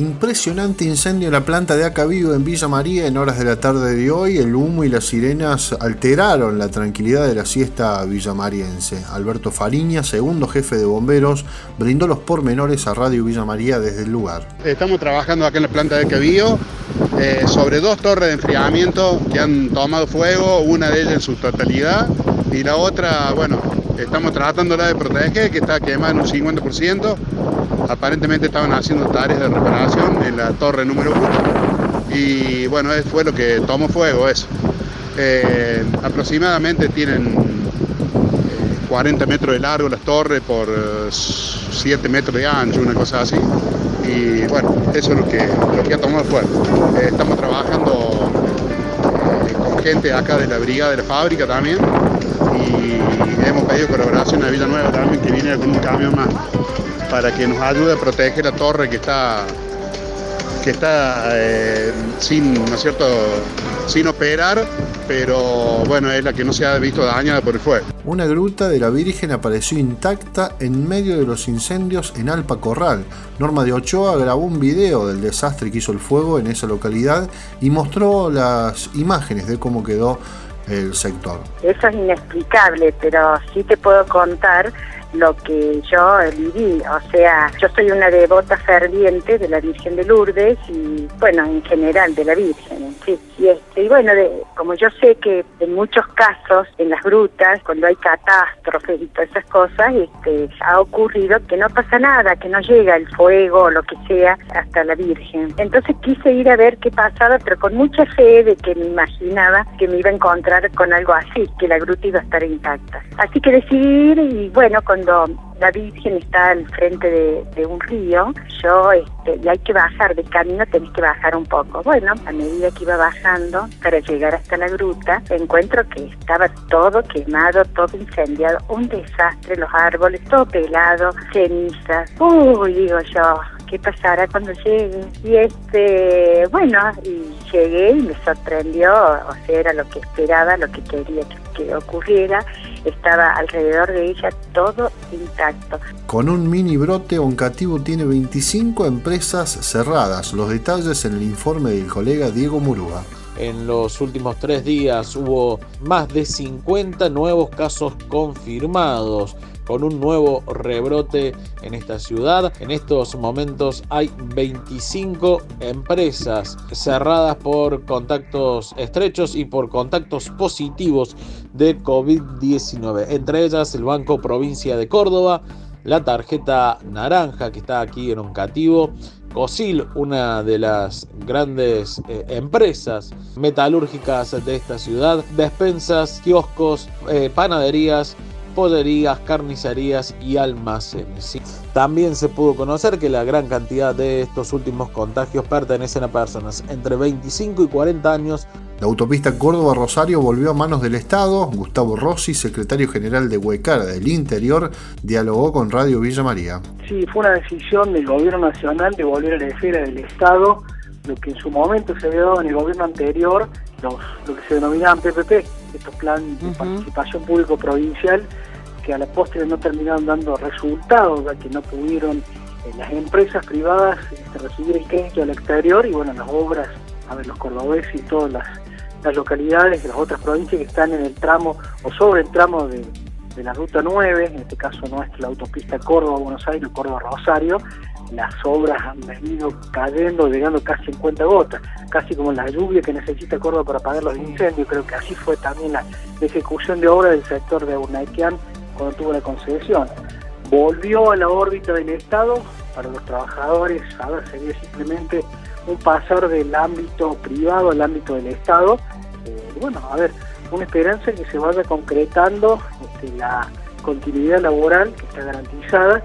Impresionante incendio en la planta de Acavivo en Villa María en horas de la tarde de hoy. El humo y las sirenas alteraron la tranquilidad de la siesta villamariense. Alberto Fariña, segundo jefe de bomberos, brindó los pormenores a Radio Villa María desde el lugar. Estamos trabajando acá en la planta de Acavivo eh, sobre dos torres de enfriamiento que han tomado fuego, una de ellas en su totalidad y la otra, bueno, estamos tratándola de proteger, que está quemada en un 50% aparentemente estaban haciendo tareas de reparación en la torre número 1 y bueno, fue lo que tomó fuego eso. Eh, aproximadamente tienen 40 eh, metros de largo las torres por 7 eh, metros de ancho, una cosa así. Y bueno, eso es lo que, lo que ha tomado fuego. estamos trabajando con gente acá de la brigada de la fábrica también y hemos pedido colaboración a Villanueva también que viene con un camión más para que nos ayude a proteger la torre que está, que está eh, sin, ¿no es cierto? sin operar, pero bueno, es la que no se ha visto dañada por el fuego. Una gruta de la Virgen apareció intacta en medio de los incendios en Alpa Corral. Norma de Ochoa grabó un video del desastre que hizo el fuego en esa localidad y mostró las imágenes de cómo quedó el sector. Eso es inexplicable, pero sí te puedo contar lo que yo viví. O sea, yo soy una devota ferviente de la Virgen de Lourdes y, bueno, en general de la Virgen. Sí, y, este, bueno, de, como yo sé que en muchos casos, en las grutas, cuando hay catástrofes y todas esas cosas, este, ha ocurrido que no pasa nada, que no llega el fuego o lo que sea hasta la Virgen. Entonces quise ir a ver qué pasaba, pero con mucha fe de que me imaginaba que me iba a encontrar con algo así, que la gruta iba a estar intacta. Así que decidí y bueno, con cuando la Virgen está al frente de, un río, yo, este, y hay que bajar de camino, tenés que bajar un poco. Bueno, a medida que iba bajando para llegar hasta la gruta, encuentro que estaba todo quemado, todo incendiado, un desastre, los árboles, todo pelado, cenizas. Uy, digo yo, qué pasará cuando llegue. Y este, bueno, y llegué y me sorprendió, o sea, era lo que esperaba, lo que quería que, ocurriera. Estaba alrededor de ella todo intacto. Con un mini brote, Oncativo tiene 25 empresas cerradas. Los detalles en el informe del colega Diego Murúa. En los últimos tres días hubo más de 50 nuevos casos confirmados con un nuevo rebrote en esta ciudad. En estos momentos hay 25 empresas cerradas por contactos estrechos y por contactos positivos de COVID-19. Entre ellas el Banco Provincia de Córdoba, la tarjeta naranja que está aquí en un cativo. COSIL, una de las grandes eh, empresas metalúrgicas de esta ciudad, despensas, kioscos, eh, panaderías, pollerías, carnicerías y almacenes. También se pudo conocer que la gran cantidad de estos últimos contagios pertenecen a personas entre 25 y 40 años. La autopista Córdoba-Rosario volvió a manos del Estado. Gustavo Rossi, secretario general de Huecara del Interior, dialogó con Radio Villa María. Sí, fue una decisión del gobierno nacional de volver a la esfera del Estado, lo que en su momento se había dado en el gobierno anterior, lo que se denominaban PPP, estos planes de participación público provincial que a la postre no terminaron dando resultados, ya que no pudieron eh, las empresas privadas este, recibir el crédito al exterior y bueno, las obras, a ver, los cordobeses y todas las, localidades de las otras provincias que están en el tramo o sobre el tramo de, la ruta 9, en este caso no es la autopista Córdoba-Buenos Aires, Córdoba-Rosario, las obras han venido cayendo, llegando casi 50 gotas, casi como la lluvia que necesita Córdoba para apagar los incendios. Creo que así fue también la ejecución de obra del sector de Urnaitian cuando tuvo la concesión. Volvió a la órbita del Estado, para los trabajadores, a sería simplemente un pasar del ámbito privado al ámbito del Estado. Eh, bueno, a ver, una esperanza que se vaya concretando este, la continuidad laboral que está garantizada.